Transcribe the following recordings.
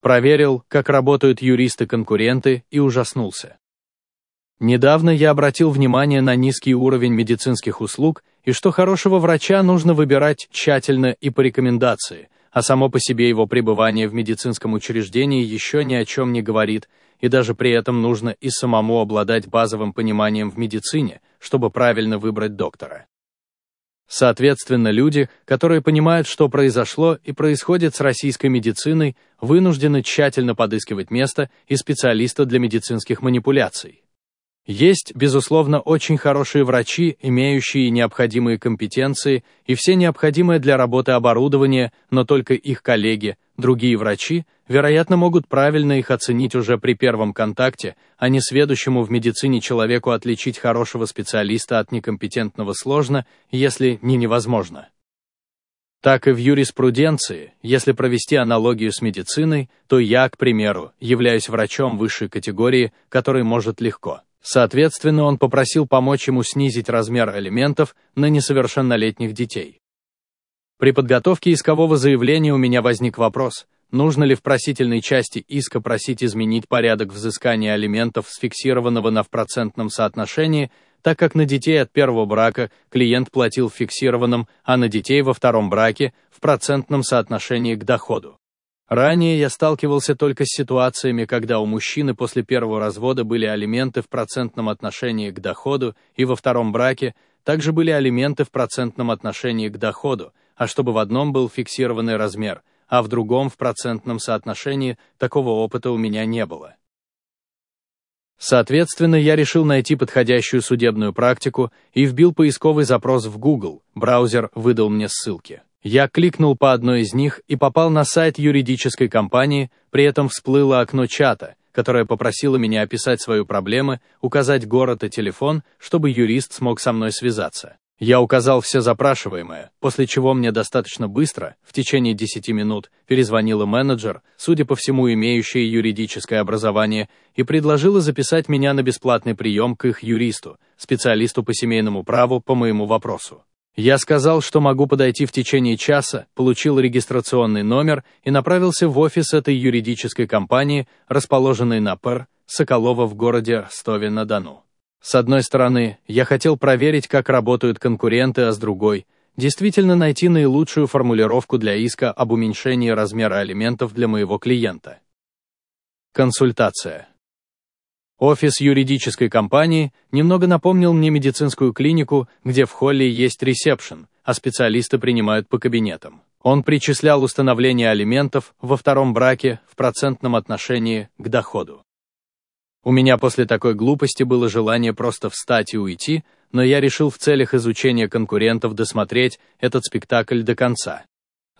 Проверил, как работают юристы-конкуренты, и ужаснулся. Недавно я обратил внимание на низкий уровень медицинских услуг и что хорошего врача нужно выбирать тщательно и по рекомендации, а само по себе его пребывание в медицинском учреждении еще ни о чем не говорит, и даже при этом нужно и самому обладать базовым пониманием в медицине, чтобы правильно выбрать доктора. Соответственно, люди, которые понимают, что произошло и происходит с российской медициной, вынуждены тщательно подыскивать место и специалиста для медицинских манипуляций. Есть, безусловно, очень хорошие врачи, имеющие необходимые компетенции и все необходимое для работы оборудование, но только их коллеги, другие врачи, вероятно, могут правильно их оценить уже при первом контакте, а не сведущему в медицине человеку отличить хорошего специалиста от некомпетентного сложно, если не невозможно. Так и в юриспруденции, если провести аналогию с медициной, то я, к примеру, являюсь врачом высшей категории, который может легко Соответственно, он попросил помочь ему снизить размер алиментов на несовершеннолетних детей. При подготовке искового заявления у меня возник вопрос, нужно ли в просительной части иска просить изменить порядок взыскания алиментов с фиксированного на в процентном соотношении, так как на детей от первого брака клиент платил в фиксированном, а на детей во втором браке в процентном соотношении к доходу. Ранее я сталкивался только с ситуациями, когда у мужчины после первого развода были алименты в процентном отношении к доходу, и во втором браке также были алименты в процентном отношении к доходу, а чтобы в одном был фиксированный размер, а в другом в процентном соотношении, такого опыта у меня не было. Соответственно, я решил найти подходящую судебную практику и вбил поисковый запрос в Google, браузер выдал мне ссылки. Я кликнул по одной из них и попал на сайт юридической компании, при этом всплыло окно чата, которое попросило меня описать свою проблему, указать город и телефон, чтобы юрист смог со мной связаться. Я указал все запрашиваемое, после чего мне достаточно быстро, в течение 10 минут, перезвонила менеджер, судя по всему имеющая юридическое образование, и предложила записать меня на бесплатный прием к их юристу, специалисту по семейному праву по моему вопросу. Я сказал, что могу подойти в течение часа, получил регистрационный номер и направился в офис этой юридической компании, расположенной на Пр, Соколова в городе Ростове-на-Дону. С одной стороны, я хотел проверить, как работают конкуренты, а с другой — действительно найти наилучшую формулировку для иска об уменьшении размера алиментов для моего клиента. Консультация. Офис юридической компании немного напомнил мне медицинскую клинику, где в холле есть ресепшн, а специалисты принимают по кабинетам. Он причислял установление алиментов во втором браке в процентном отношении к доходу. У меня после такой глупости было желание просто встать и уйти, но я решил в целях изучения конкурентов досмотреть этот спектакль до конца.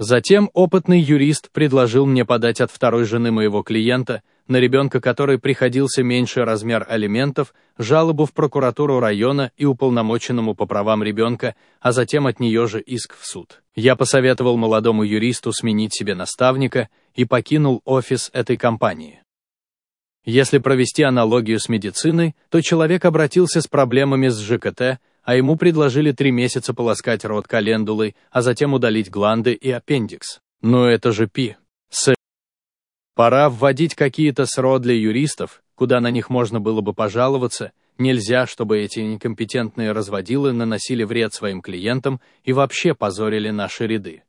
Затем опытный юрист предложил мне подать от второй жены моего клиента, на ребенка которой приходился меньший размер алиментов, жалобу в прокуратуру района и уполномоченному по правам ребенка, а затем от нее же иск в суд. Я посоветовал молодому юристу сменить себе наставника и покинул офис этой компании. Если провести аналогию с медициной, то человек обратился с проблемами с ЖКТ, а ему предложили три месяца полоскать рот календулой, а затем удалить гланды и аппендикс. Но это же пи. С. Пора вводить какие-то СРО для юристов, куда на них можно было бы пожаловаться, нельзя, чтобы эти некомпетентные разводилы наносили вред своим клиентам и вообще позорили наши ряды.